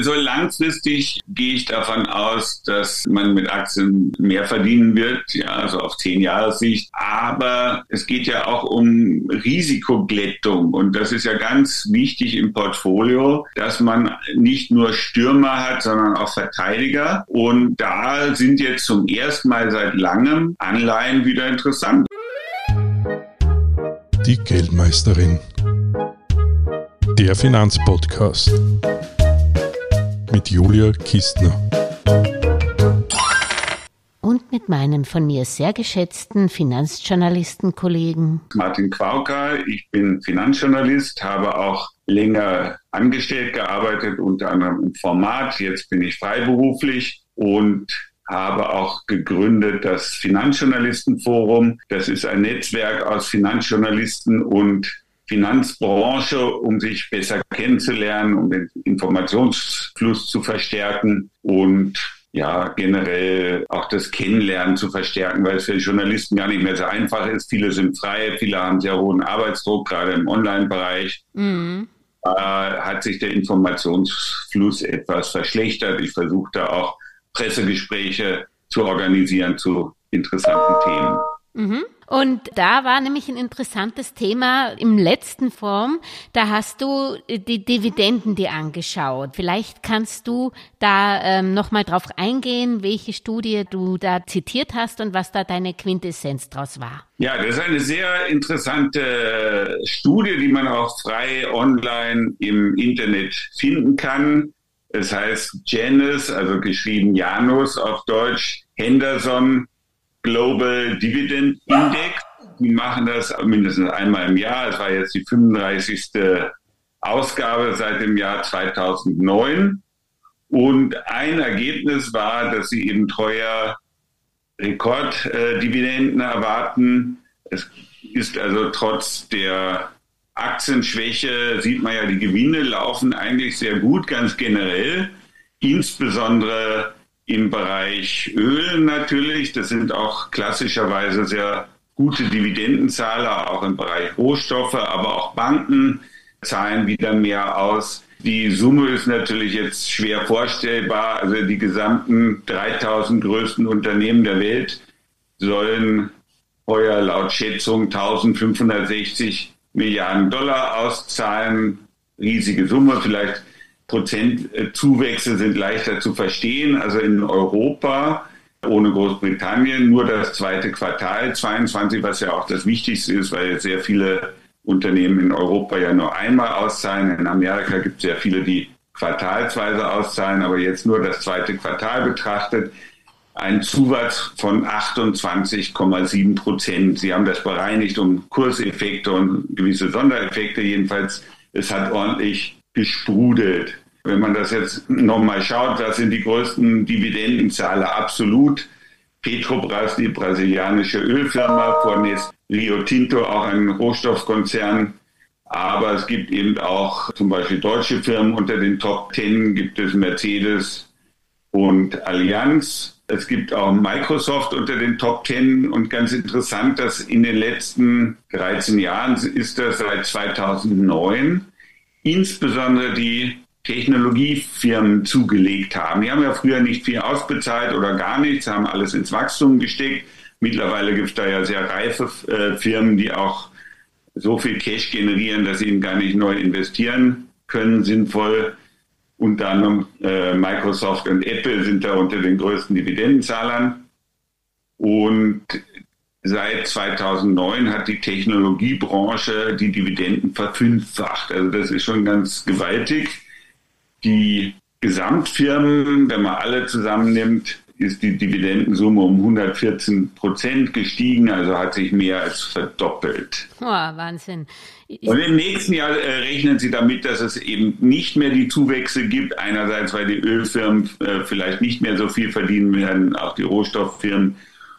So langfristig gehe ich davon aus, dass man mit Aktien mehr verdienen wird, ja, also auf zehn Jahre Sicht. Aber es geht ja auch um Risikoglättung und das ist ja ganz wichtig im Portfolio, dass man nicht nur Stürmer hat, sondern auch Verteidiger. Und da sind jetzt zum ersten Mal seit langem Anleihen wieder interessant. Die Geldmeisterin. Der Finanzpodcast mit Julia Kistner. Und mit meinem von mir sehr geschätzten Finanzjournalistenkollegen Martin Quauka. Ich bin Finanzjournalist, habe auch länger angestellt gearbeitet, unter anderem im Format. Jetzt bin ich freiberuflich und habe auch gegründet das Finanzjournalistenforum. Das ist ein Netzwerk aus Finanzjournalisten und Finanzbranche, um sich besser kennenzulernen, um den Informationsfluss zu verstärken und ja, generell auch das Kennenlernen zu verstärken, weil es für Journalisten gar nicht mehr so einfach ist. Viele sind frei, viele haben sehr hohen Arbeitsdruck, gerade im Online-Bereich. Mhm. Äh, hat sich der Informationsfluss etwas verschlechtert. Ich versuche da auch Pressegespräche zu organisieren zu interessanten Themen. Mhm. Und da war nämlich ein interessantes Thema im letzten Form. Da hast du die Dividenden dir angeschaut. Vielleicht kannst du da ähm, nochmal drauf eingehen, welche Studie du da zitiert hast und was da deine Quintessenz draus war. Ja, das ist eine sehr interessante Studie, die man auch frei online im Internet finden kann. Es heißt Janus, also geschrieben Janus auf Deutsch, Henderson Global Dividend Index. Die machen das mindestens einmal im Jahr. Es war jetzt die 35. Ausgabe seit dem Jahr 2009. Und ein Ergebnis war, dass sie eben teuer Rekorddividenden erwarten. Es ist also trotz der Aktienschwäche, sieht man ja, die Gewinne laufen eigentlich sehr gut, ganz generell. Insbesondere im Bereich Öl natürlich. Das sind auch klassischerweise sehr gute Dividendenzahler, auch im Bereich Rohstoffe, aber auch Banken zahlen wieder mehr aus. Die Summe ist natürlich jetzt schwer vorstellbar. Also die gesamten 3000 größten Unternehmen der Welt sollen heuer laut Schätzung 1560 Milliarden Dollar auszahlen. Riesige Summe, vielleicht Prozentzuwächse sind leichter zu verstehen. Also in Europa ohne Großbritannien nur das zweite Quartal 22, was ja auch das Wichtigste ist, weil sehr viele Unternehmen in Europa ja nur einmal auszahlen. In Amerika gibt es sehr viele, die quartalsweise auszahlen, aber jetzt nur das zweite Quartal betrachtet. Ein Zuwachs von 28,7 Prozent. Sie haben das bereinigt um Kurseffekte und gewisse Sondereffekte. Jedenfalls, es hat ordentlich gesprudelt. Wenn man das jetzt nochmal schaut, was sind die größten Dividendenzahler absolut? Petrobras, die brasilianische Ölfirma, vornächst Rio Tinto, auch ein Rohstoffkonzern. Aber es gibt eben auch zum Beispiel deutsche Firmen. Unter den Top Ten gibt es Mercedes und Allianz. Es gibt auch Microsoft unter den Top Ten. Und ganz interessant, dass in den letzten 13 Jahren ist das seit 2009 insbesondere die Technologiefirmen zugelegt haben. Die haben ja früher nicht viel ausbezahlt oder gar nichts, haben alles ins Wachstum gesteckt. Mittlerweile gibt es da ja sehr reife äh, Firmen, die auch so viel Cash generieren, dass sie ihn gar nicht neu investieren können, sinnvoll. Unter anderem äh, Microsoft und Apple sind da unter den größten Dividendenzahlern. Und Seit 2009 hat die Technologiebranche die Dividenden verfünffacht. Also das ist schon ganz gewaltig. Die Gesamtfirmen, wenn man alle zusammennimmt, ist die Dividendensumme um 114 Prozent gestiegen, also hat sich mehr als verdoppelt. Oh, Wahnsinn. Und im nächsten Jahr äh, rechnen Sie damit, dass es eben nicht mehr die Zuwächse gibt. Einerseits, weil die Ölfirmen äh, vielleicht nicht mehr so viel verdienen werden, auch die Rohstofffirmen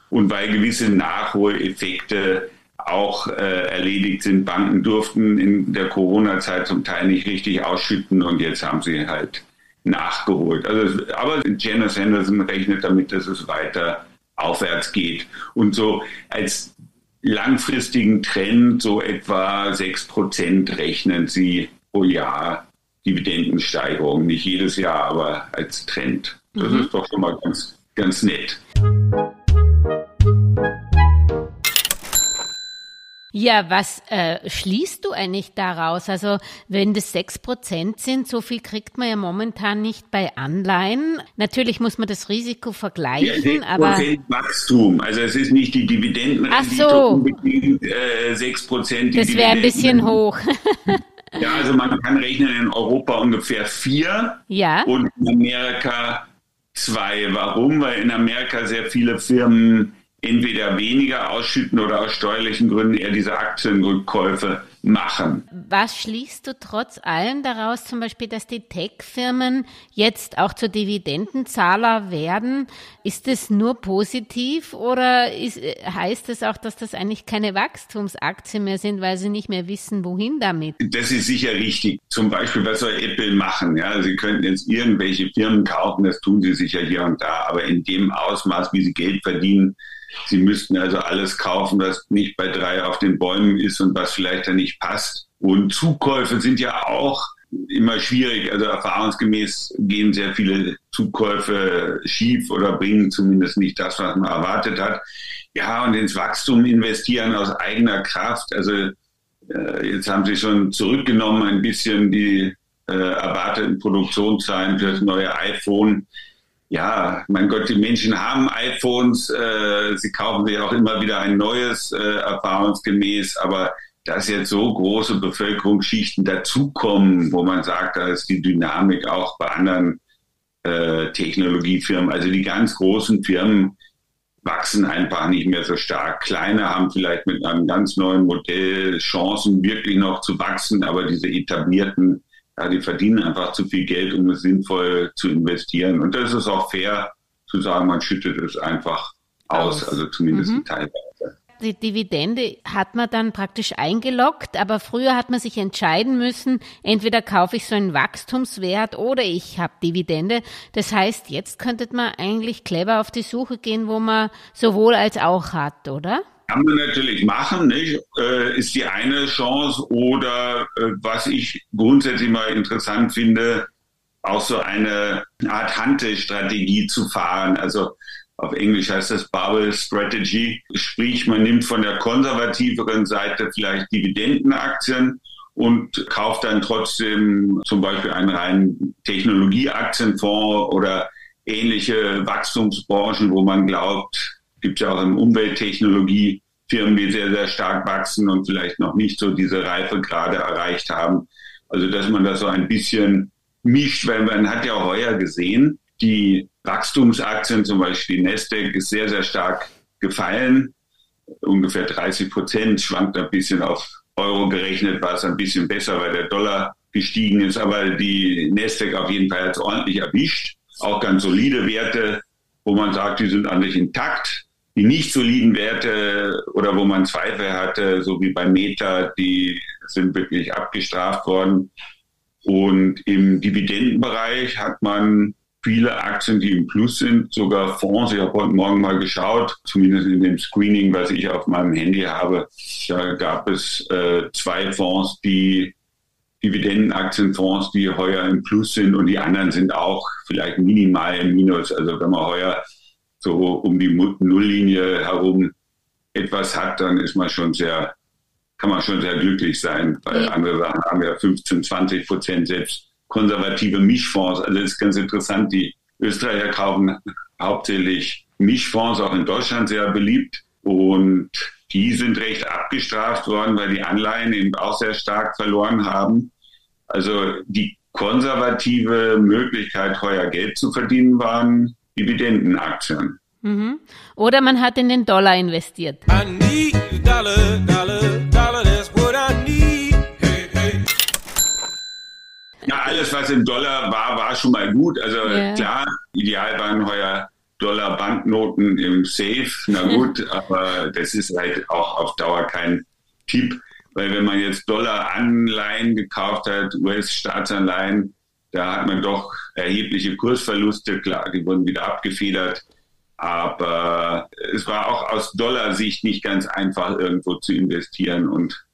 und weil gewisse Nachholeffekte auch äh, erledigt sind. Banken durften in der Corona-Zeit zum Teil nicht richtig ausschütten und jetzt haben sie halt nachgeholt. Also, aber Janice Henderson rechnet damit, dass es weiter aufwärts geht. Und so als langfristigen Trend so etwa sechs Prozent rechnen sie pro Jahr Dividendensteigerung. Nicht jedes Jahr, aber als Trend. Das mhm. ist doch schon mal ganz, ganz nett. Ja, was äh, schließt du eigentlich daraus? Also wenn das sechs Prozent sind, so viel kriegt man ja momentan nicht bei Anleihen. Natürlich muss man das Risiko vergleichen, ja, aber Wachstum. Also es ist nicht die Dividendenrendite so. unbedingt äh, sechs Prozent. Das wäre ein bisschen hoch. ja, also man kann rechnen in Europa ungefähr vier ja. und in Amerika zwei. Warum? Weil in Amerika sehr viele Firmen entweder weniger ausschütten oder aus steuerlichen Gründen eher diese Aktienrückkäufe machen. Was schließt du trotz allem daraus, zum Beispiel, dass die Tech-Firmen jetzt auch zu Dividendenzahler werden? Ist es nur positiv oder ist, heißt es auch, dass das eigentlich keine Wachstumsaktien mehr sind, weil sie nicht mehr wissen, wohin damit? Das ist sicher richtig. Zum Beispiel, was soll Apple machen? Ja, sie könnten jetzt irgendwelche Firmen kaufen, das tun sie sicher hier und da, aber in dem Ausmaß, wie sie Geld verdienen, Sie müssten also alles kaufen, was nicht bei drei auf den Bäumen ist und was vielleicht da nicht passt. Und Zukäufe sind ja auch immer schwierig. Also erfahrungsgemäß gehen sehr viele Zukäufe schief oder bringen zumindest nicht das, was man erwartet hat. Ja, und ins Wachstum investieren aus eigener Kraft. Also äh, jetzt haben sie schon zurückgenommen ein bisschen die äh, erwarteten Produktionszahlen für das neue iPhone ja, mein Gott, die Menschen haben iPhones, äh, sie kaufen sich auch immer wieder ein neues, äh, erfahrungsgemäß, aber dass jetzt so große Bevölkerungsschichten dazukommen, wo man sagt, da ist die Dynamik auch bei anderen äh, Technologiefirmen, also die ganz großen Firmen wachsen einfach nicht mehr so stark. Kleine haben vielleicht mit einem ganz neuen Modell Chancen, wirklich noch zu wachsen, aber diese etablierten ja, die verdienen einfach zu viel Geld, um es sinnvoll zu investieren. Und das ist auch fair zu sagen, man schüttet es einfach aus, also zumindest mhm. teilweise. Die Dividende hat man dann praktisch eingeloggt, aber früher hat man sich entscheiden müssen, entweder kaufe ich so einen Wachstumswert oder ich habe Dividende. Das heißt, jetzt könnte man eigentlich clever auf die Suche gehen, wo man sowohl als auch hat, oder? Kann man natürlich machen, nicht? Äh, ist die eine Chance. Oder äh, was ich grundsätzlich mal interessant finde, auch so eine Art Hante-Strategie zu fahren. Also auf Englisch heißt das Bubble Strategy. Sprich, man nimmt von der konservativeren Seite vielleicht Dividendenaktien und kauft dann trotzdem zum Beispiel einen reinen Technologieaktienfonds oder ähnliche Wachstumsbranchen, wo man glaubt, gibt ja auch im Umwelttechnologie Firmen, die sehr, sehr stark wachsen und vielleicht noch nicht so diese Reife gerade erreicht haben. Also, dass man das so ein bisschen mischt, weil man hat ja heuer gesehen, die Wachstumsaktien, zum Beispiel die Nasdaq, ist sehr, sehr stark gefallen. Ungefähr 30 Prozent schwankt ein bisschen auf Euro gerechnet, war es ein bisschen besser, weil der Dollar gestiegen ist. Aber die Nasdaq auf jeden Fall hat es ordentlich erwischt. Auch ganz solide Werte, wo man sagt, die sind eigentlich intakt die nicht soliden Werte oder wo man Zweifel hatte, so wie bei Meta, die sind wirklich abgestraft worden. Und im Dividendenbereich hat man viele Aktien, die im Plus sind, sogar Fonds. Ich habe heute Morgen mal geschaut, zumindest in dem Screening, was ich auf meinem Handy habe. Da gab es äh, zwei Fonds, die Dividendenaktienfonds, die heuer im Plus sind und die anderen sind auch vielleicht minimal im Minus. Also wenn man heuer so um die Nulllinie herum etwas hat, dann ist man schon sehr, kann man schon sehr glücklich sein, weil ja. andere Sachen haben ja 15, 20 Prozent selbst konservative Mischfonds. Also das ist ganz interessant. Die Österreicher kaufen hauptsächlich Mischfonds, auch in Deutschland sehr beliebt. Und die sind recht abgestraft worden, weil die Anleihen eben auch sehr stark verloren haben. Also die konservative Möglichkeit, heuer Geld zu verdienen, waren Dividendenaktien. Mhm. Oder man hat in den Dollar investiert. Ja, alles, was im Dollar war, war schon mal gut. Also yeah. klar, ideal waren heuer Dollar-Banknoten im Safe. Na gut, aber das ist halt auch auf Dauer kein Tipp. Weil wenn man jetzt Dollar-Anleihen gekauft hat, US-Staatsanleihen, da hat man doch erhebliche Kursverluste. Klar, die wurden wieder abgefedert. Aber es war auch aus Dollarsicht nicht ganz einfach, irgendwo zu investieren. Und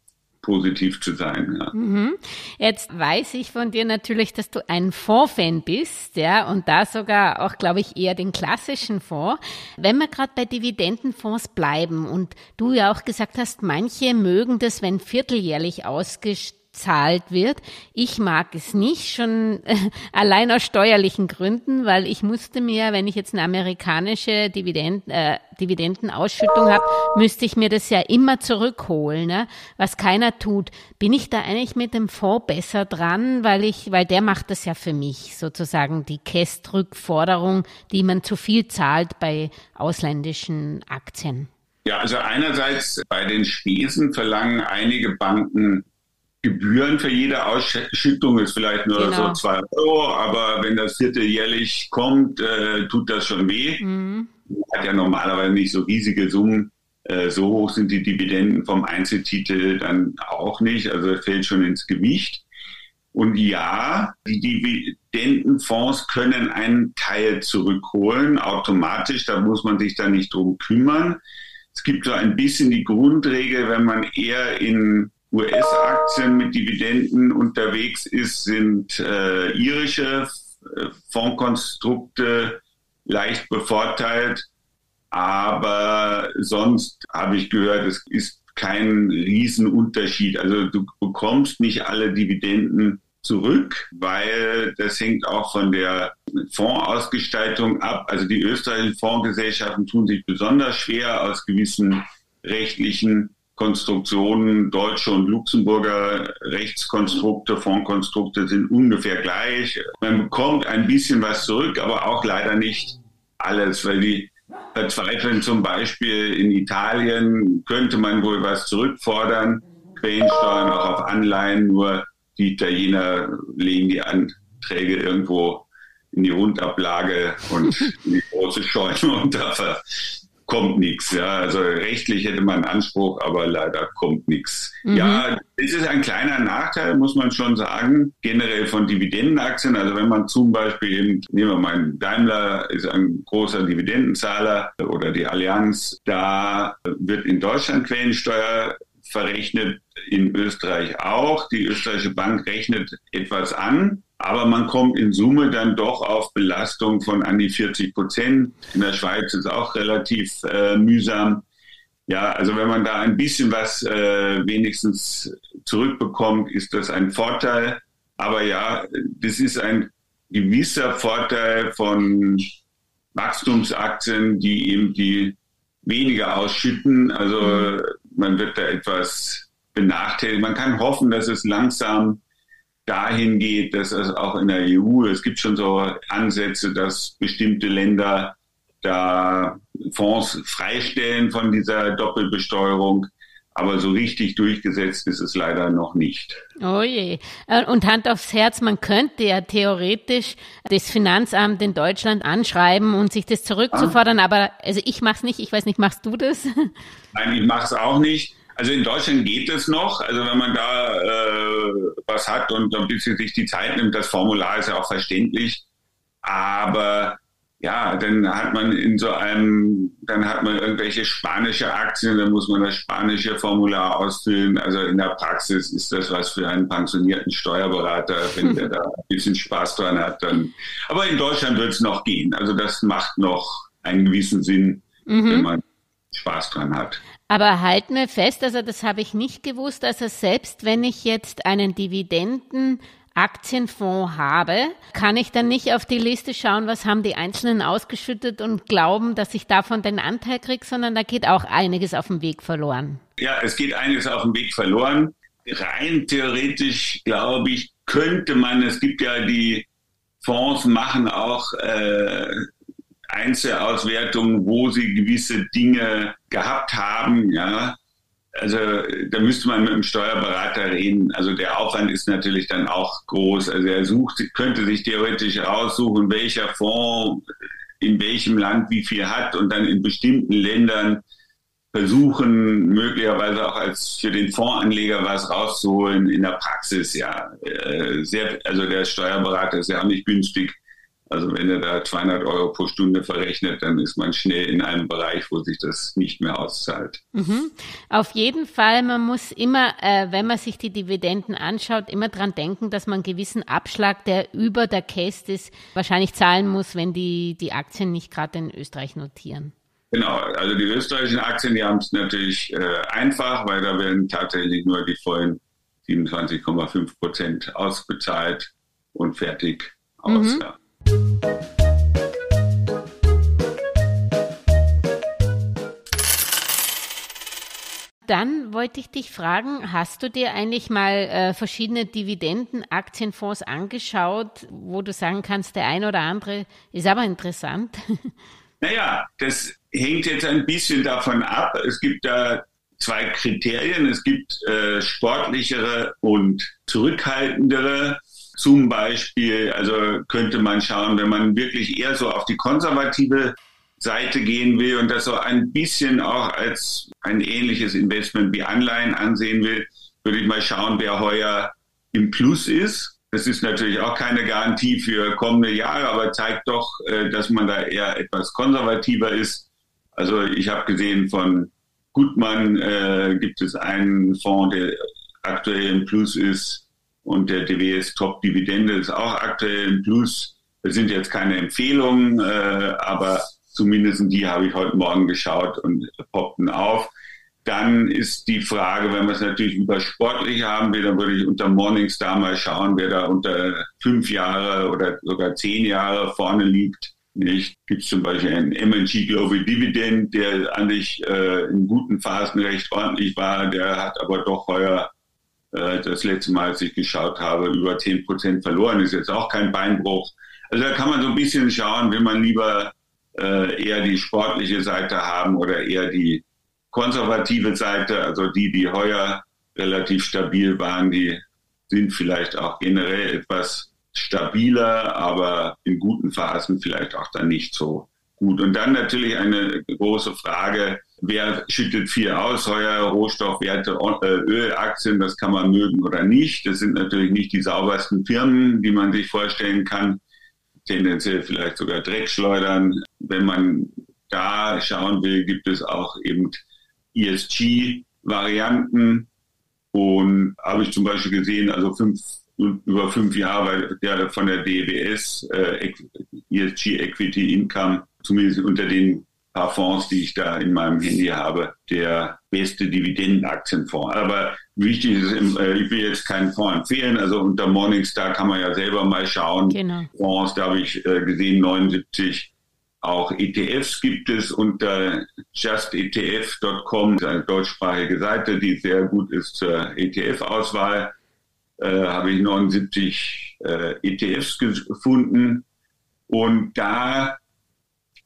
positiv zu sein. Ja. Mhm. Jetzt weiß ich von dir natürlich, dass du ein Fondsfan bist, ja, und da sogar auch, glaube ich, eher den klassischen Fonds. Wenn wir gerade bei Dividendenfonds bleiben und du ja auch gesagt hast, manche mögen das, wenn vierteljährlich ausgestellt gezahlt wird. Ich mag es nicht, schon äh, allein aus steuerlichen Gründen, weil ich musste mir, wenn ich jetzt eine amerikanische Dividend, äh, Dividendenausschüttung habe, müsste ich mir das ja immer zurückholen, ne? was keiner tut. Bin ich da eigentlich mit dem Fonds besser dran, weil ich, weil der macht das ja für mich sozusagen die Kästrückforderung, die man zu viel zahlt bei ausländischen Aktien. Ja, also einerseits bei den Spesen verlangen einige Banken Gebühren für jede Ausschüttung ist vielleicht nur genau. so zwei Euro, aber wenn das vierte jährlich kommt, äh, tut das schon weh. Mhm. Hat ja normalerweise nicht so riesige Summen. Äh, so hoch sind die Dividenden vom Einzeltitel dann auch nicht. Also es fällt schon ins Gewicht. Und ja, die Dividendenfonds können einen Teil zurückholen, automatisch. Da muss man sich dann nicht drum kümmern. Es gibt so ein bisschen die Grundregel, wenn man eher in US-Aktien mit Dividenden unterwegs ist, sind äh, irische äh, Fondskonstrukte leicht bevorteilt. Aber sonst habe ich gehört, es ist kein Riesenunterschied. Also du bekommst nicht alle Dividenden zurück, weil das hängt auch von der Fondsausgestaltung ab. Also die österreichischen Fondsgesellschaften tun sich besonders schwer aus gewissen rechtlichen Konstruktionen, deutsche und Luxemburger Rechtskonstrukte, Fondkonstrukte sind ungefähr gleich. Man bekommt ein bisschen was zurück, aber auch leider nicht alles, weil die verzweifeln zum Beispiel in Italien, könnte man wohl was zurückfordern, Quellensteuern auch auf Anleihen, nur die Italiener legen die Anträge irgendwo in die Rundablage und in die große Scheune und da kommt nichts. Ja, also rechtlich hätte man Anspruch, aber leider kommt nichts. Mhm. Ja, es ist ein kleiner Nachteil, muss man schon sagen, generell von Dividendenaktien. Also wenn man zum Beispiel eben, nehmen wir mal Daimler ist ein großer Dividendenzahler oder die Allianz, da wird in Deutschland Quellensteuer verrechnet, in Österreich auch. Die österreichische Bank rechnet etwas an. Aber man kommt in Summe dann doch auf Belastung von an die 40 Prozent. In der Schweiz ist es auch relativ äh, mühsam. Ja, also wenn man da ein bisschen was äh, wenigstens zurückbekommt, ist das ein Vorteil. Aber ja, das ist ein gewisser Vorteil von Wachstumsaktien, die eben die weniger ausschütten. Also. Man wird da etwas benachteiligt. Man kann hoffen, dass es langsam dahin geht, dass es auch in der EU, es gibt schon so Ansätze, dass bestimmte Länder da Fonds freistellen von dieser Doppelbesteuerung. Aber so richtig durchgesetzt ist es leider noch nicht. Oh je. Äh, und Hand aufs Herz, man könnte ja theoretisch das Finanzamt in Deutschland anschreiben und sich das zurückzufordern. Ja. Aber also ich mache es nicht. Ich weiß nicht, machst du das? Nein, ich mache es auch nicht. Also in Deutschland geht es noch. Also wenn man da äh, was hat und ein bisschen sich die Zeit nimmt, das Formular ist ja auch verständlich. Aber ja, dann hat man in so einem, dann hat man irgendwelche spanische Aktien, dann muss man das spanische Formular ausfüllen. Also in der Praxis ist das was für einen pensionierten Steuerberater, wenn der da ein bisschen Spaß dran hat. Dann. Aber in Deutschland wird es noch gehen. Also das macht noch einen gewissen Sinn, mhm. wenn man Spaß dran hat. Aber halt mir fest, also das habe ich nicht gewusst, also selbst wenn ich jetzt einen Dividenden Aktienfonds habe, kann ich dann nicht auf die Liste schauen, was haben die Einzelnen ausgeschüttet und glauben, dass ich davon den Anteil kriege, sondern da geht auch einiges auf dem Weg verloren. Ja, es geht einiges auf dem Weg verloren. Rein theoretisch, glaube ich, könnte man, es gibt ja die Fonds machen auch äh, Einzelauswertungen, wo sie gewisse Dinge gehabt haben, ja. Also da müsste man mit dem Steuerberater reden. Also der Aufwand ist natürlich dann auch groß. Also er sucht, könnte sich theoretisch raussuchen, welcher Fonds in welchem Land wie viel hat und dann in bestimmten Ländern versuchen, möglicherweise auch als für den Fondsanleger was rauszuholen in der Praxis, ja. Äh, sehr, also der Steuerberater ist ja auch nicht günstig Also wenn er da 200 Euro pro Stunde verrechnet, dann ist man schnell in einem Bereich, wo sich das nicht mehr auszahlt. Mhm. Auf jeden Fall, man muss immer, äh, wenn man sich die Dividenden anschaut, immer dran denken, dass man einen gewissen Abschlag, der über der Käst ist, wahrscheinlich zahlen muss, wenn die, die Aktien nicht gerade in Österreich notieren. Genau, also die österreichischen Aktien, die haben es natürlich äh, einfach, weil da werden tatsächlich nur die vollen 27,5 Prozent ausbezahlt und fertig aus. Mhm. Ja. Dann wollte ich dich fragen, hast du dir eigentlich mal äh, verschiedene Dividendenaktienfonds angeschaut, wo du sagen kannst, der ein oder andere ist aber interessant? Naja, das hängt jetzt ein bisschen davon ab. Es gibt da zwei Kriterien. Es gibt äh, sportlichere und zurückhaltendere zum Beispiel, also könnte man schauen, wenn man wirklich eher so auf die konservative Seite gehen will und das so ein bisschen auch als ein ähnliches Investment wie Anleihen ansehen will, würde ich mal schauen, wer heuer im Plus ist. Das ist natürlich auch keine Garantie für kommende Jahre, aber zeigt doch, äh, dass man da eher etwas konservativer ist. Also ich habe gesehen, von Gutmann äh, gibt es einen Fonds, der aktuell im Plus ist. Und der DWS Top Dividende ist auch aktuell im Plus. Das sind jetzt keine Empfehlungen, äh, aber zumindest die habe ich heute Morgen geschaut und poppten auf. Dann ist die Frage, wenn wir es natürlich über sportlich haben will, dann würde ich unter Morningstar mal schauen, wer da unter fünf Jahre oder sogar zehn Jahre vorne liegt. Nicht? Gibt es zum Beispiel einen MNG Global Dividend, der eigentlich äh, in guten Phasen recht ordentlich war, der hat aber doch heuer das letzte Mal, als ich geschaut habe, über 10 Prozent verloren. Ist jetzt auch kein Beinbruch. Also da kann man so ein bisschen schauen, will man lieber äh, eher die sportliche Seite haben oder eher die konservative Seite, also die, die heuer relativ stabil waren, die sind vielleicht auch generell etwas stabiler, aber in guten Phasen vielleicht auch dann nicht so gut. Und dann natürlich eine große Frage, wer schüttet viel aus, heuer Rohstoffwerte, äh, Ölaktien, das kann man mögen oder nicht. Das sind natürlich nicht die saubersten Firmen, die man sich vorstellen kann. Tendenziell vielleicht sogar Dreckschleudern. Wenn man da schauen will, gibt es auch eben ESG-Varianten. Und habe ich zum Beispiel gesehen, also fünf, über fünf Jahre der von der DWS äh, ESG Equity Income, zumindest unter den paar Fonds, die ich da in meinem Handy habe, der beste Dividendenaktienfonds. Aber wichtig ist, äh, ich will jetzt keinen Fonds empfehlen. Also unter Morningstar kann man ja selber mal schauen. Genau. Fonds, da habe ich äh, gesehen, 79 auch ETFs gibt es unter justetf.com, eine deutschsprachige Seite, die sehr gut ist zur ETF-Auswahl. Äh, habe ich 79 äh, ETFs gefunden. Und da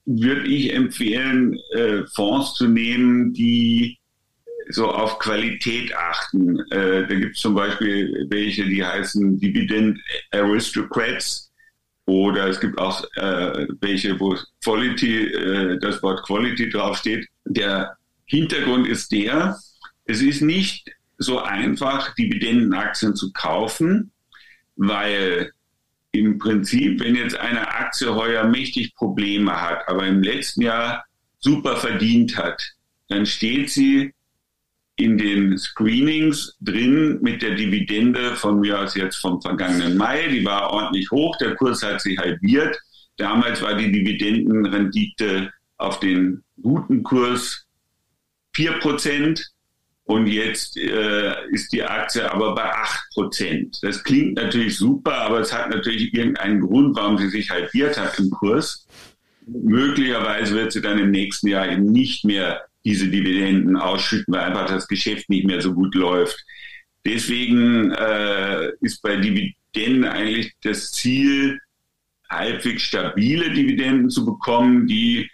würde ich empfehlen, äh, Fonds zu nehmen, die so auf Qualität achten. Äh, da gibt es zum Beispiel welche, die heißen Dividend Aristocrats oder es gibt auch äh, welche, wo Quality, äh, das Wort Quality draufsteht. Der Hintergrund ist der, es ist nicht so einfach, Dividendenaktien zu kaufen, weil im Prinzip, wenn jetzt eine Aktie heuer mächtig Probleme hat, aber im letzten Jahr super verdient hat, dann steht sie in den Screenings drin mit der Dividende von mir aus jetzt vom vergangenen Mai. Die war ordentlich hoch, der Kurs hat sich halbiert. Damals war die Dividendenrendite auf den guten Kurs vier Prozent. Und jetzt äh, ist die Aktie aber bei 8%. Das klingt natürlich super, aber es hat natürlich irgendeinen Grund, warum sie sich halbiert hat im Kurs. Möglicherweise wird sie dann im nächsten Jahr eben nicht mehr diese Dividenden ausschütten, weil einfach das Geschäft nicht mehr so gut läuft. Deswegen äh, ist bei Dividenden eigentlich das Ziel, halbwegs stabile Dividenden zu bekommen, die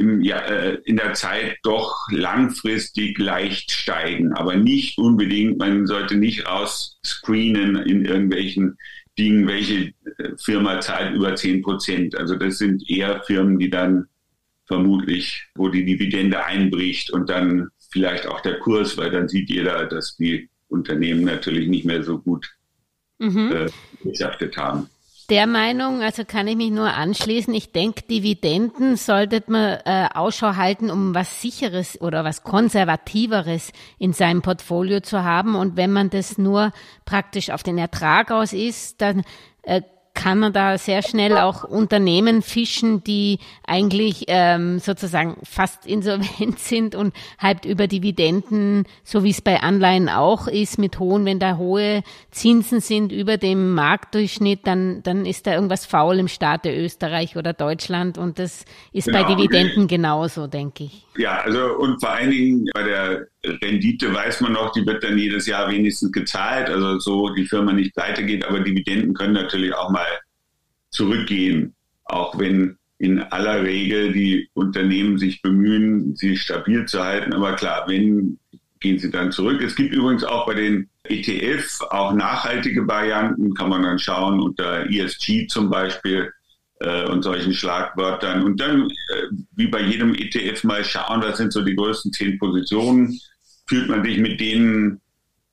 im, ja, äh, in der Zeit doch langfristig leicht steigen, aber nicht unbedingt, man sollte nicht rausscreenen in irgendwelchen Dingen, welche äh, Firma zahlt über 10 Prozent. Also das sind eher Firmen, die dann vermutlich, wo die Dividende einbricht und dann vielleicht auch der Kurs, weil dann sieht jeder, dass die Unternehmen natürlich nicht mehr so gut mhm. äh, haben. Der Meinung, also kann ich mich nur anschließen. Ich denke, Dividenden sollte man äh, Ausschau halten, um was sicheres oder was konservativeres in seinem Portfolio zu haben. Und wenn man das nur praktisch auf den Ertrag aus ist, dann äh, kann man da sehr schnell auch Unternehmen fischen, die eigentlich ähm, sozusagen fast insolvent sind und halt über Dividenden, so wie es bei Anleihen auch ist, mit hohen, wenn da hohe Zinsen sind über dem Marktdurchschnitt, dann, dann ist da irgendwas faul im Staate Österreich oder Deutschland und das ist genau. bei Dividenden genauso, denke ich. Ja, also und vor allen Dingen bei der Rendite weiß man noch, die wird dann jedes Jahr wenigstens gezahlt, also so die Firma nicht pleite geht, aber Dividenden können natürlich auch mal zurückgehen, auch wenn in aller Regel die Unternehmen sich bemühen, sie stabil zu halten. Aber klar, wenn gehen sie dann zurück. Es gibt übrigens auch bei den ETF auch nachhaltige Varianten, kann man dann schauen unter ESG zum Beispiel äh, und solchen Schlagwörtern. Und dann, äh, wie bei jedem ETF, mal schauen, was sind so die größten zehn Positionen. Fühlt man sich mit denen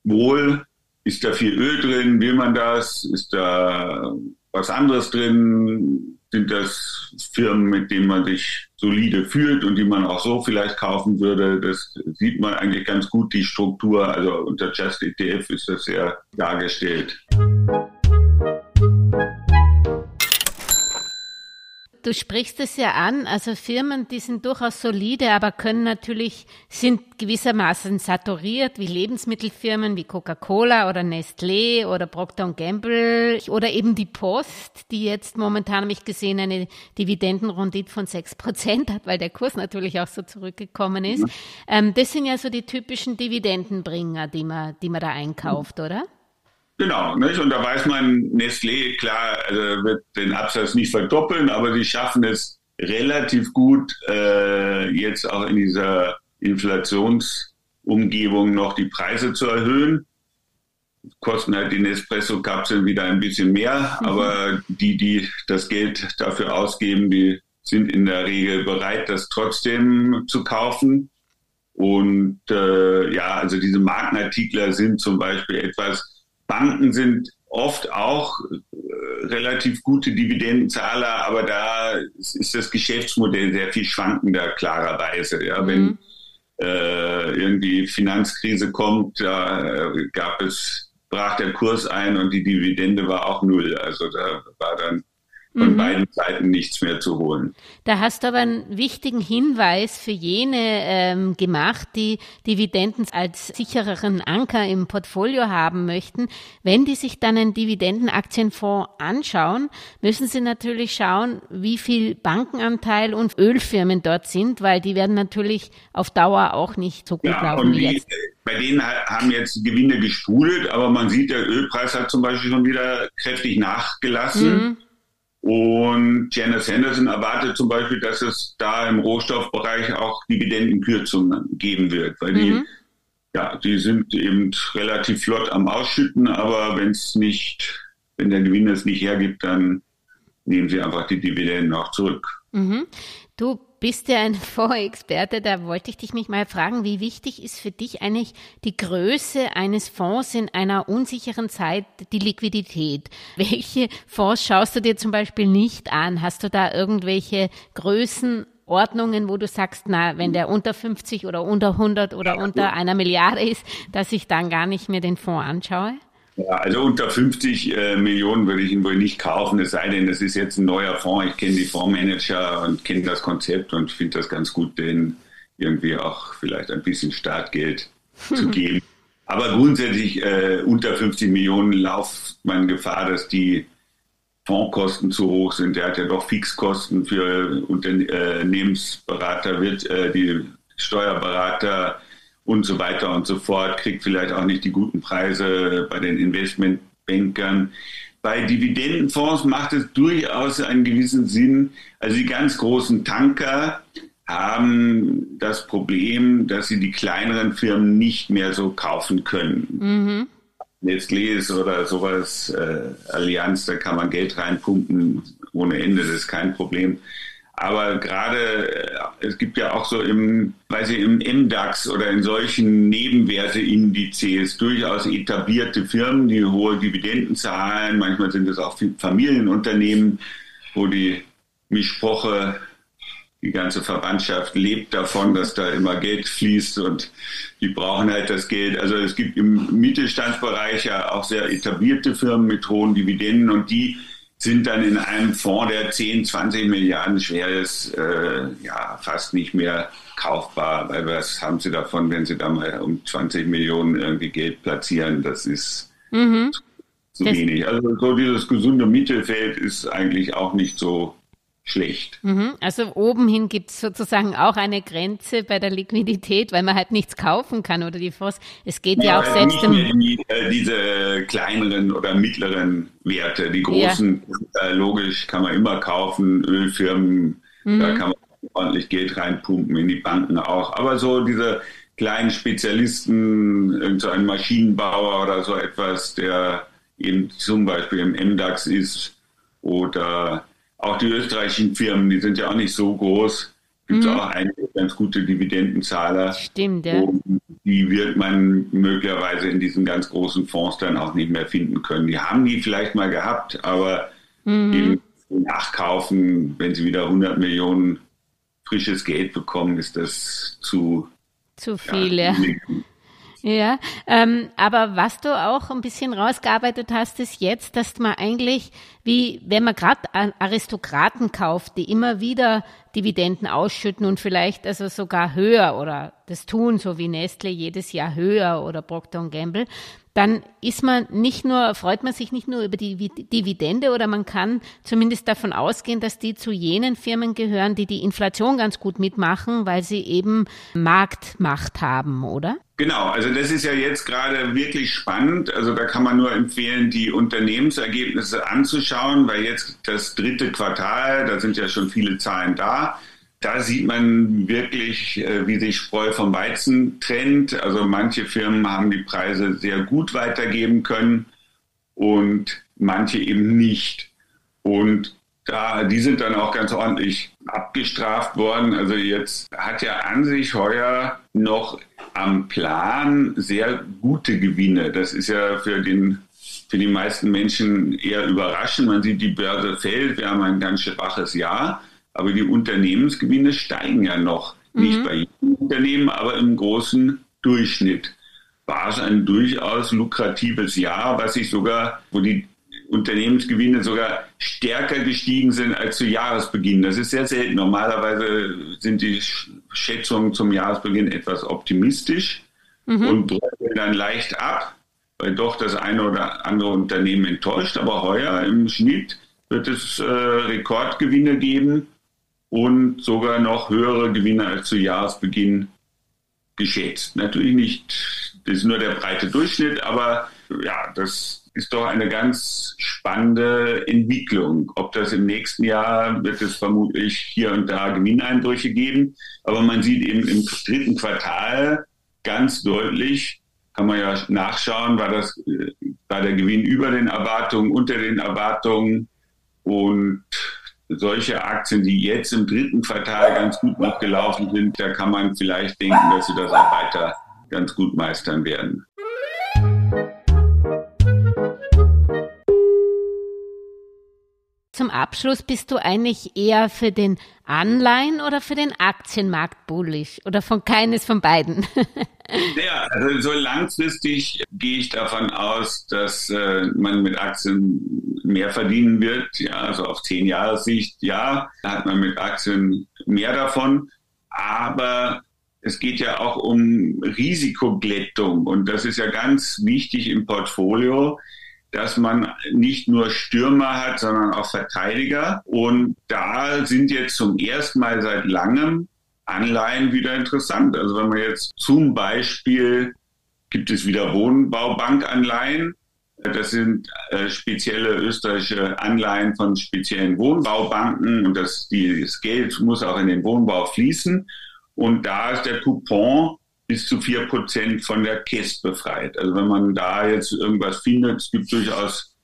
wohl? Ist da viel Öl drin? Will man das? Ist da was anderes drin? Sind das Firmen, mit denen man sich solide fühlt und die man auch so vielleicht kaufen würde? Das sieht man eigentlich ganz gut, die Struktur. Also unter Just ETF ist das sehr dargestellt. Du sprichst es ja an, also Firmen, die sind durchaus solide, aber können natürlich, sind gewissermaßen saturiert, wie Lebensmittelfirmen wie Coca-Cola oder Nestlé oder Procter Gamble oder eben die Post, die jetzt momentan, habe ich gesehen, eine Dividendenrendite von sechs Prozent hat, weil der Kurs natürlich auch so zurückgekommen ist. Mhm. Ähm, das sind ja so die typischen Dividendenbringer, die man, die man da einkauft, mhm. oder? Genau, nicht? und da weiß man, Nestlé, klar, also wird den Absatz nicht verdoppeln, aber sie schaffen es relativ gut, äh, jetzt auch in dieser Inflationsumgebung noch die Preise zu erhöhen. Kosten halt die Nespresso-Kapseln wieder ein bisschen mehr, mhm. aber die, die das Geld dafür ausgeben, die sind in der Regel bereit, das trotzdem zu kaufen. Und äh, ja, also diese Markenartikler sind zum Beispiel etwas, Banken sind oft auch äh, relativ gute Dividendenzahler, aber da ist das Geschäftsmodell sehr viel schwankender, klarerweise. Ja, mhm. wenn äh, irgendwie Finanzkrise kommt, da äh, gab es, brach der Kurs ein und die Dividende war auch null. Also da war dann von mhm. beiden Seiten nichts mehr zu holen. Da hast du aber einen wichtigen Hinweis für jene ähm, gemacht, die Dividenden als sichereren Anker im Portfolio haben möchten. Wenn die sich dann einen Dividendenaktienfonds anschauen, müssen sie natürlich schauen, wie viel Bankenanteil und Ölfirmen dort sind, weil die werden natürlich auf Dauer auch nicht so gut ja, laufen wie jetzt. Bei denen haben jetzt Gewinne gesprudelt, aber man sieht, der Ölpreis hat zum Beispiel schon wieder kräftig nachgelassen. Mhm. Und Janice Henderson erwartet zum Beispiel, dass es da im Rohstoffbereich auch Dividendenkürzungen geben wird, weil die, mhm. ja, die sind eben relativ flott am Ausschütten, aber wenn es nicht, wenn der Gewinn es nicht hergibt, dann nehmen sie einfach die Dividenden auch zurück. Mhm. Du bist ja ein Fondsexperte, da wollte ich dich mich mal fragen, wie wichtig ist für dich eigentlich die Größe eines Fonds in einer unsicheren Zeit, die Liquidität? Welche Fonds schaust du dir zum Beispiel nicht an? Hast du da irgendwelche Größenordnungen, wo du sagst, na, wenn der unter 50 oder unter 100 oder unter einer Milliarde ist, dass ich dann gar nicht mehr den Fonds anschaue? Ja, also unter 50 äh, Millionen würde ich ihn wohl nicht kaufen, es sei denn, es ist jetzt ein neuer Fonds. Ich kenne die Fondsmanager und kenne das Konzept und finde das ganz gut, denen irgendwie auch vielleicht ein bisschen Startgeld zu geben. Aber grundsätzlich äh, unter 50 Millionen lauft man Gefahr, dass die Fondskosten zu hoch sind. Der hat ja doch Fixkosten für Unternehmensberater, wird äh, die Steuerberater und so weiter und so fort, kriegt vielleicht auch nicht die guten Preise bei den Investmentbankern. Bei Dividendenfonds macht es durchaus einen gewissen Sinn. Also die ganz großen Tanker haben das Problem, dass sie die kleineren Firmen nicht mehr so kaufen können. Mhm. Nestlé oder sowas, äh, Allianz, da kann man Geld reinpumpen ohne Ende, das ist kein Problem. Aber gerade, äh, es gibt ja auch so im, weiß ich, im MDAX oder in solchen Nebenwerteindizes durchaus etablierte Firmen, die hohe Dividenden zahlen. Manchmal sind es auch Familienunternehmen, wo die Mischproche, die ganze Verwandtschaft lebt davon, dass da immer Geld fließt und die brauchen halt das Geld. Also es gibt im Mittelstandsbereich ja auch sehr etablierte Firmen mit hohen Dividenden und die sind dann in einem Fonds, der 10, 20 Milliarden schwer ist, äh, ja, fast nicht mehr kaufbar. Weil was haben sie davon, wenn sie da mal um 20 Millionen irgendwie Geld platzieren? Das ist mhm. zu, zu wenig. Also so dieses gesunde Mittelfeld ist eigentlich auch nicht so schlecht. Mhm. Also oben hin gibt es sozusagen auch eine Grenze bei der Liquidität, weil man halt nichts kaufen kann oder die Fonds. Es geht ja, ja auch selbst die, äh, diese kleineren oder mittleren Werte, die großen, ja. äh, logisch kann man immer kaufen, Ölfirmen, mhm. da kann man ordentlich Geld reinpumpen in die Banken auch. Aber so diese kleinen Spezialisten, so ein Maschinenbauer oder so etwas, der eben zum Beispiel im MDAX ist oder auch die österreichischen Firmen, die sind ja auch nicht so groß. Gibt mhm. auch einige ganz gute Dividendenzahler. Stimmt, ja. die wird man möglicherweise in diesen ganz großen Fonds dann auch nicht mehr finden können. Die haben die vielleicht mal gehabt, aber mhm. eben nachkaufen, wenn sie wieder 100 Millionen frisches Geld bekommen, ist das zu, zu viel, ja. ja. Ja, ähm, aber was du auch ein bisschen rausgearbeitet hast, ist jetzt, dass man eigentlich, wie wenn man gerade Aristokraten kauft, die immer wieder Dividenden ausschütten und vielleicht also sogar höher oder das tun, so wie Nestle jedes Jahr höher oder Procter Gamble, dann ist man nicht nur, freut man sich nicht nur über die Dividende oder man kann zumindest davon ausgehen, dass die zu jenen Firmen gehören, die die Inflation ganz gut mitmachen, weil sie eben Marktmacht haben, oder? Genau, also das ist ja jetzt gerade wirklich spannend. Also da kann man nur empfehlen, die Unternehmensergebnisse anzuschauen, weil jetzt das dritte Quartal, da sind ja schon viele Zahlen da, da sieht man wirklich, äh, wie sich Spreu vom Weizen trennt. Also manche Firmen haben die Preise sehr gut weitergeben können und manche eben nicht. Und da, die sind dann auch ganz ordentlich abgestraft worden. Also jetzt hat ja an sich heuer noch am Plan sehr gute Gewinne. Das ist ja für den für die meisten Menschen eher überraschend. Man sieht, die Börse fällt. Wir haben ein ganz schwaches Jahr. Aber die Unternehmensgewinne steigen ja noch. Mhm. Nicht bei jedem Unternehmen, aber im großen Durchschnitt. War es ein durchaus lukratives Jahr, was sich sogar, wo die Unternehmensgewinne sogar stärker gestiegen sind als zu Jahresbeginn. Das ist sehr selten. Normalerweise sind die Schätzungen zum Jahresbeginn etwas optimistisch mhm. und bröckeln dann leicht ab, weil doch das eine oder andere Unternehmen enttäuscht. Aber heuer im Schnitt wird es äh, Rekordgewinne geben und sogar noch höhere Gewinne als zu Jahresbeginn geschätzt. Natürlich nicht, das ist nur der breite Durchschnitt, aber ja, das ist doch eine ganz spannende Entwicklung. Ob das im nächsten Jahr wird es vermutlich hier und da Gewinneinbrüche geben, aber man sieht eben im dritten Quartal ganz deutlich, kann man ja nachschauen, war das war der Gewinn über den Erwartungen, unter den Erwartungen und solche Aktien, die jetzt im dritten Quartal ganz gut noch gelaufen sind, da kann man vielleicht denken, dass sie das auch weiter ganz gut meistern werden. Zum Abschluss bist du eigentlich eher für den Anleihen- oder für den Aktienmarkt bullish oder von keines von beiden? ja, also so langfristig gehe ich davon aus, dass äh, man mit Aktien mehr verdienen wird. Ja, also auf zehn Jahre Sicht, ja, da hat man mit Aktien mehr davon. Aber es geht ja auch um Risikoglättung und das ist ja ganz wichtig im Portfolio dass man nicht nur Stürmer hat, sondern auch Verteidiger. Und da sind jetzt zum ersten Mal seit langem Anleihen wieder interessant. Also wenn man jetzt zum Beispiel gibt es wieder Wohnbaubankanleihen. Das sind äh, spezielle österreichische Anleihen von speziellen Wohnbaubanken und das, die, das Geld muss auch in den Wohnbau fließen. Und da ist der Coupon bis zu vier Prozent von der KEST befreit. Also wenn man da jetzt irgendwas findet, es gibt durchaus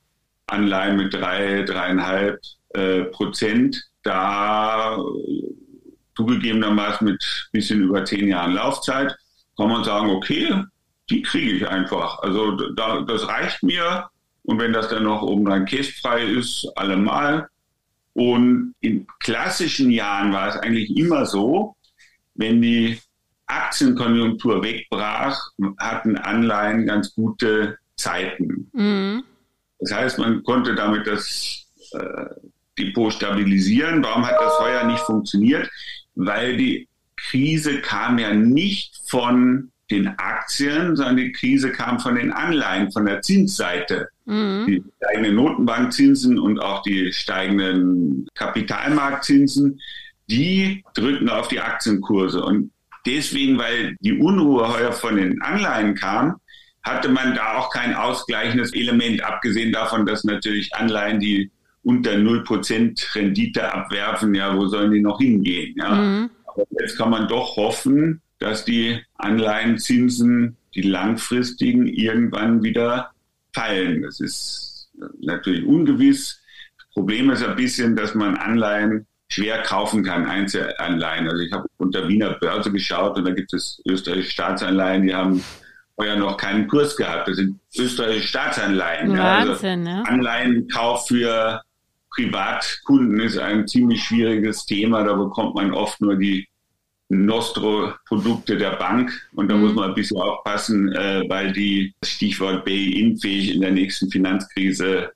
Anleihen mit drei, dreieinhalb äh, Prozent, da zugegebenermaßen mit bisschen über zehn Jahren Laufzeit, kann man sagen, okay, die kriege ich einfach. Also da, das reicht mir. Und wenn das dann noch obendrein kästfrei ist, allemal. Und in klassischen Jahren war es eigentlich immer so, wenn die Aktienkonjunktur wegbrach, hatten Anleihen ganz gute Zeiten. Mhm. Das heißt, man konnte damit das äh, Depot stabilisieren. Warum hat das vorher nicht funktioniert? Weil die Krise kam ja nicht von den Aktien, sondern die Krise kam von den Anleihen, von der Zinsseite. Mhm. Die steigenden Notenbankzinsen und auch die steigenden Kapitalmarktzinsen, die drücken auf die Aktienkurse. Und deswegen, weil die Unruhe heuer von den Anleihen kam, hatte man da auch kein ausgleichendes Element, abgesehen davon, dass natürlich Anleihen, die unter 0% Rendite abwerfen, ja, wo sollen die noch hingehen? Ja? Mhm. Aber jetzt kann man doch hoffen, dass die Anleihenzinsen, die langfristigen, irgendwann wieder fallen. Das ist natürlich ungewiss. Das Problem ist ein bisschen, dass man Anleihen schwer kaufen kann, Einzelanleihen. Also ich habe unter Wiener Börse geschaut und da gibt es österreichische Staatsanleihen, die haben vorher noch keinen Kurs gehabt. Das sind österreichische Staatsanleihen. Wahnsinn, ja. Also Anleihenkauf für Privatkunden ist ein ziemlich schwieriges Thema. Da bekommt man oft nur die Nostro-Produkte der Bank. Und da mhm. muss man ein bisschen aufpassen, äh, weil die, Stichwort BI-infähig in der nächsten Finanzkrise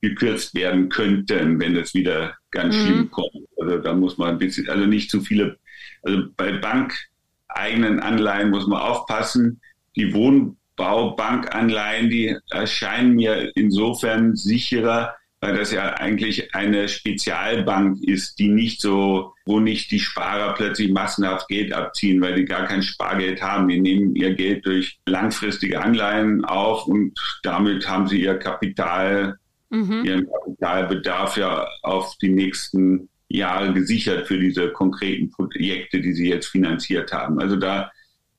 gekürzt werden könnten, wenn das wieder ganz mhm. schlimm kommt. Also da muss man ein bisschen, also nicht zu viele, also bei bankeigenen Anleihen muss man aufpassen. Die Wohnbaubankanleihen, die erscheinen mir insofern sicherer, weil das ja eigentlich eine Spezialbank ist, die nicht so, wo nicht die Sparer plötzlich massenhaft Geld abziehen, weil die gar kein Spargeld haben. Die nehmen ihr Geld durch langfristige Anleihen auf und damit haben sie ihr Kapital, mhm. ihren Kapitalbedarf ja auf die nächsten Jahre gesichert für diese konkreten Projekte, die sie jetzt finanziert haben. Also da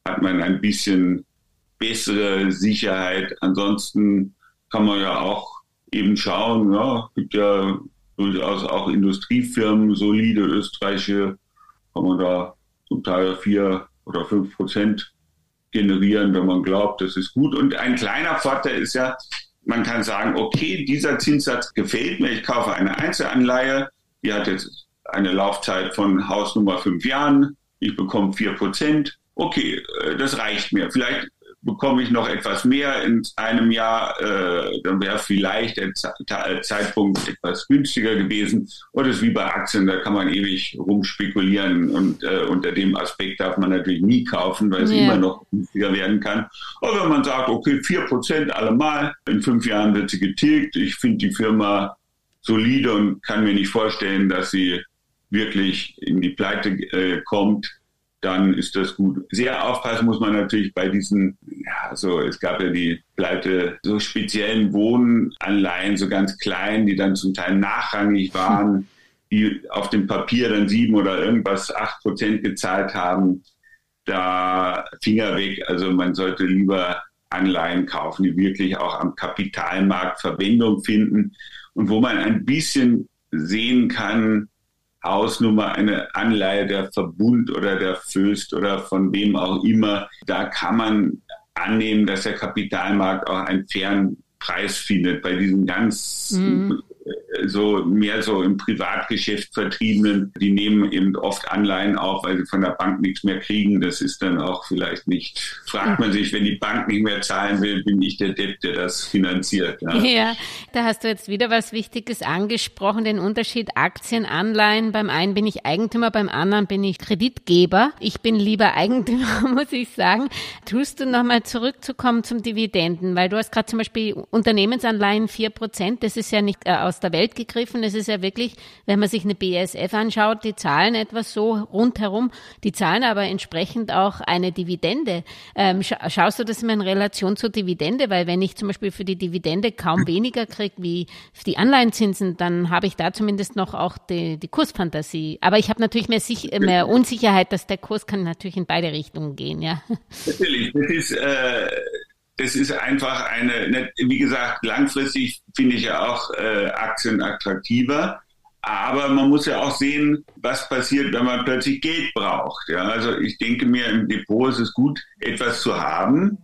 hat man ein bisschen bessere Sicherheit. Ansonsten kann man ja auch eben schauen, ja, gibt ja durchaus auch Industriefirmen, solide österreichische, kann man da zum Teil vier oder fünf Prozent generieren, wenn man glaubt, das ist gut. Und ein kleiner Vorteil ist ja, man kann sagen, okay, dieser Zinssatz gefällt mir, ich kaufe eine Einzelanleihe, die hat jetzt eine Laufzeit von Hausnummer fünf Jahren, ich bekomme vier Prozent, okay, äh, das reicht mir. Vielleicht bekomme ich noch etwas mehr in einem Jahr, äh, dann wäre vielleicht der Zeitpunkt etwas günstiger gewesen. Oder es ist wie bei Aktien, da kann man ewig rumspekulieren und äh, unter dem Aspekt darf man natürlich nie kaufen, weil es yeah. immer noch günstiger werden kann. Aber wenn man sagt, okay, vier Prozent allemal, in fünf Jahren wird sie getilgt, ich finde die Firma solide und kann mir nicht vorstellen, dass sie wirklich in die Pleite äh, kommt, dann ist das gut. Sehr aufpassen muss man natürlich bei diesen, ja, so, es gab ja die Pleite, so speziellen Wohnanleihen, so ganz klein, die dann zum Teil nachrangig waren, die auf dem Papier dann sieben oder irgendwas, acht Prozent gezahlt haben. Da Finger weg. Also man sollte lieber Anleihen kaufen, die wirklich auch am Kapitalmarkt Verwendung finden und wo man ein bisschen sehen kann, Hausnummer, eine Anleihe der Verbund oder der Föst oder von wem auch immer, da kann man annehmen, dass der Kapitalmarkt auch einen fairen Preis findet. Bei diesen ganz mhm so mehr so im Privatgeschäft vertriebenen, die nehmen eben oft Anleihen auf, weil sie von der Bank nichts mehr kriegen. Das ist dann auch vielleicht nicht, fragt man sich, wenn die Bank nicht mehr zahlen will, bin ich der Depp, der das finanziert. Ja, ja da hast du jetzt wieder was Wichtiges angesprochen, den Unterschied Aktien, Anleihen. Beim einen bin ich Eigentümer, beim anderen bin ich Kreditgeber. Ich bin lieber Eigentümer, muss ich sagen. Tust du nochmal zurückzukommen zum Dividenden, weil du hast gerade zum Beispiel Unternehmensanleihen vier Prozent, das ist ja nicht äh, aus der Welt gegriffen. Es ist ja wirklich, wenn man sich eine BASF anschaut, die zahlen etwas so rundherum, die zahlen aber entsprechend auch eine Dividende. Ähm, schaust du das immer in Relation zur Dividende? Weil wenn ich zum Beispiel für die Dividende kaum weniger kriege wie für die Anleihenzinsen, dann habe ich da zumindest noch auch die, die Kursfantasie. Aber ich habe natürlich mehr, Sich mehr Unsicherheit, dass der Kurs kann natürlich in beide Richtungen gehen, ja. Natürlich, das ist äh es ist einfach eine, wie gesagt, langfristig finde ich ja auch äh, Aktien attraktiver. Aber man muss ja auch sehen, was passiert, wenn man plötzlich Geld braucht. Ja, also ich denke mir, im Depot ist es gut, etwas zu haben.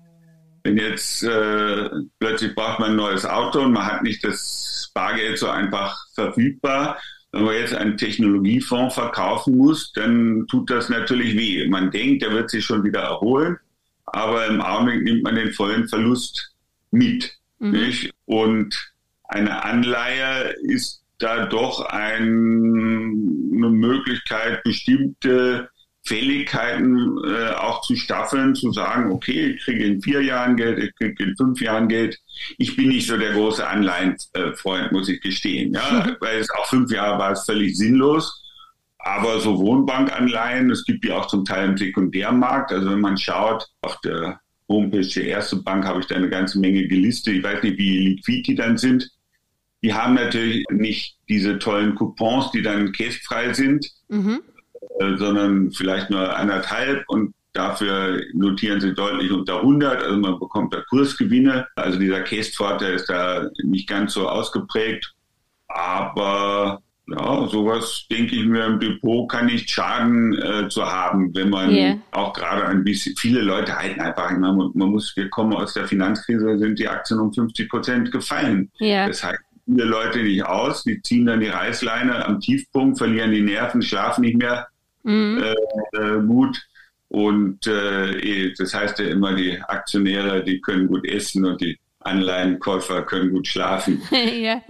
Wenn jetzt äh, plötzlich braucht man ein neues Auto und man hat nicht das Bargeld so einfach verfügbar, wenn man jetzt einen Technologiefonds verkaufen muss, dann tut das natürlich weh. Man denkt, er wird sich schon wieder erholen, aber im Augenblick nimmt man den vollen Verlust mit. Mhm. Nicht? Und eine Anleihe ist da doch ein, eine Möglichkeit, bestimmte Fälligkeiten äh, auch zu staffeln, zu sagen, okay, ich kriege in vier Jahren Geld, ich kriege in fünf Jahren Geld. Ich bin nicht so der große Anleihenfreund, muss ich gestehen. Ja, mhm. weil es auch fünf Jahre war es völlig sinnlos. Aber so Wohnbankanleihen, es gibt die auch zum Teil im Sekundärmarkt. Also wenn man schaut, auf der Homepage der erste Bank habe ich da eine ganze Menge gelistet. Ich weiß nicht, wie liquid die dann sind. Die haben natürlich nicht diese tollen Coupons, die dann kästfrei sind, mhm. äh, sondern vielleicht nur anderthalb und dafür notieren sie deutlich unter 100, also man bekommt da Kursgewinne. Also dieser Case-Vorteil ist da nicht ganz so ausgeprägt, aber ja, sowas denke ich mir im Depot kann nicht schaden äh, zu haben, wenn man yeah. auch gerade ein bisschen, viele Leute halten einfach, man, man muss, wir kommen aus der Finanzkrise, sind die Aktien um 50 Prozent gefallen. Yeah. Das heißt, viele Leute nicht aus, die ziehen dann die Reißleine am Tiefpunkt, verlieren die Nerven, schlafen nicht mehr mhm. äh, äh, gut. Und äh, eh, das heißt ja immer, die Aktionäre, die können gut essen und die Anleihenkäufer können gut schlafen. ja.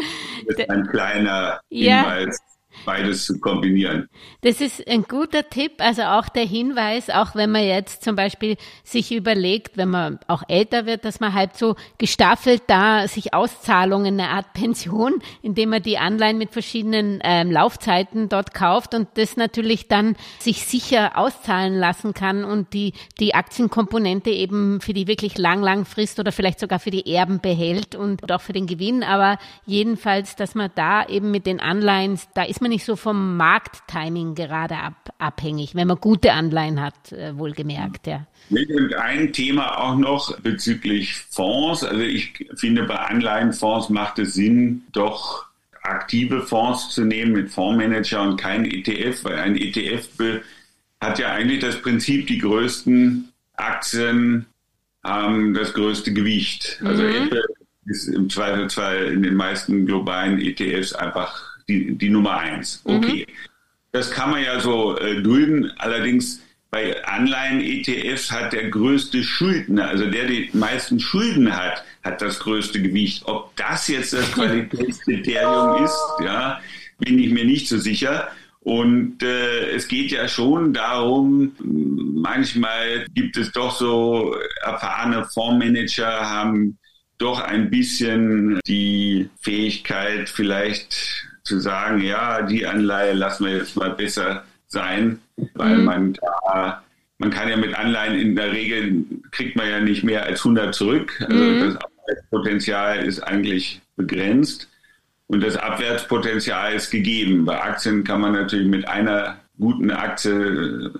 Das ist ein kleiner ja. Hinweis beides zu kombinieren. Das ist ein guter Tipp. Also auch der Hinweis, auch wenn man jetzt zum Beispiel sich überlegt, wenn man auch älter wird, dass man halt so gestaffelt da sich Auszahlungen, eine Art Pension, indem man die Anleihen mit verschiedenen ähm, Laufzeiten dort kauft und das natürlich dann sich sicher auszahlen lassen kann und die, die Aktienkomponente eben für die wirklich lang, lang Frist oder vielleicht sogar für die Erben behält und auch für den Gewinn. Aber jedenfalls, dass man da eben mit den Anleihen, da ist man nicht so vom Markttiming gerade ab, abhängig, wenn man gute Anleihen hat, äh, wohlgemerkt, ja. Und ein Thema auch noch bezüglich Fonds. Also ich finde, bei Anleihenfonds macht es Sinn, doch aktive Fonds zu nehmen mit Fondsmanager und kein ETF, weil ein ETF hat ja eigentlich das Prinzip, die größten Aktien haben das größte Gewicht. Also mhm. ist im Zweifelsfall in den meisten globalen ETFs einfach die, die Nummer eins. Mhm. Okay. Mhm. Das kann man ja so äh, dulden. Allerdings bei Anleihen-ETFs hat der größte Schuldner, also der die meisten Schulden hat, hat das größte Gewicht. Ob das jetzt das Qualitätskriterium ist, ja, bin ich mir nicht so sicher. Und äh, es geht ja schon darum, manchmal gibt es doch so erfahrene Fondsmanager, haben doch ein bisschen die Fähigkeit, vielleicht zu sagen, ja, die Anleihe lassen wir jetzt mal besser sein, weil mhm. man da, man kann ja mit Anleihen in der Regel, kriegt man ja nicht mehr als 100 zurück. Also mhm. das Potenzial ist eigentlich begrenzt und das Abwärtspotenzial ist gegeben. Bei Aktien kann man natürlich mit einer guten Aktie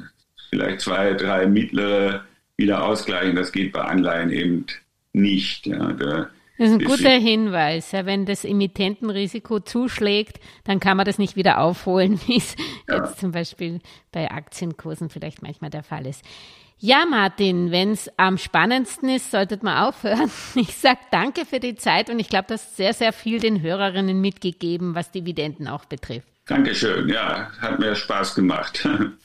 vielleicht zwei, drei mittlere wieder ausgleichen. Das geht bei Anleihen eben nicht. Ja, da das ist ein guter Hinweis. Ja, wenn das Emittentenrisiko zuschlägt, dann kann man das nicht wieder aufholen, wie es ja. jetzt zum Beispiel bei Aktienkursen vielleicht manchmal der Fall ist. Ja, Martin, wenn es am spannendsten ist, sollte man aufhören. Ich sage danke für die Zeit und ich glaube, das hast sehr, sehr viel den Hörerinnen mitgegeben, was Dividenden auch betrifft. Dankeschön, ja, hat mir Spaß gemacht.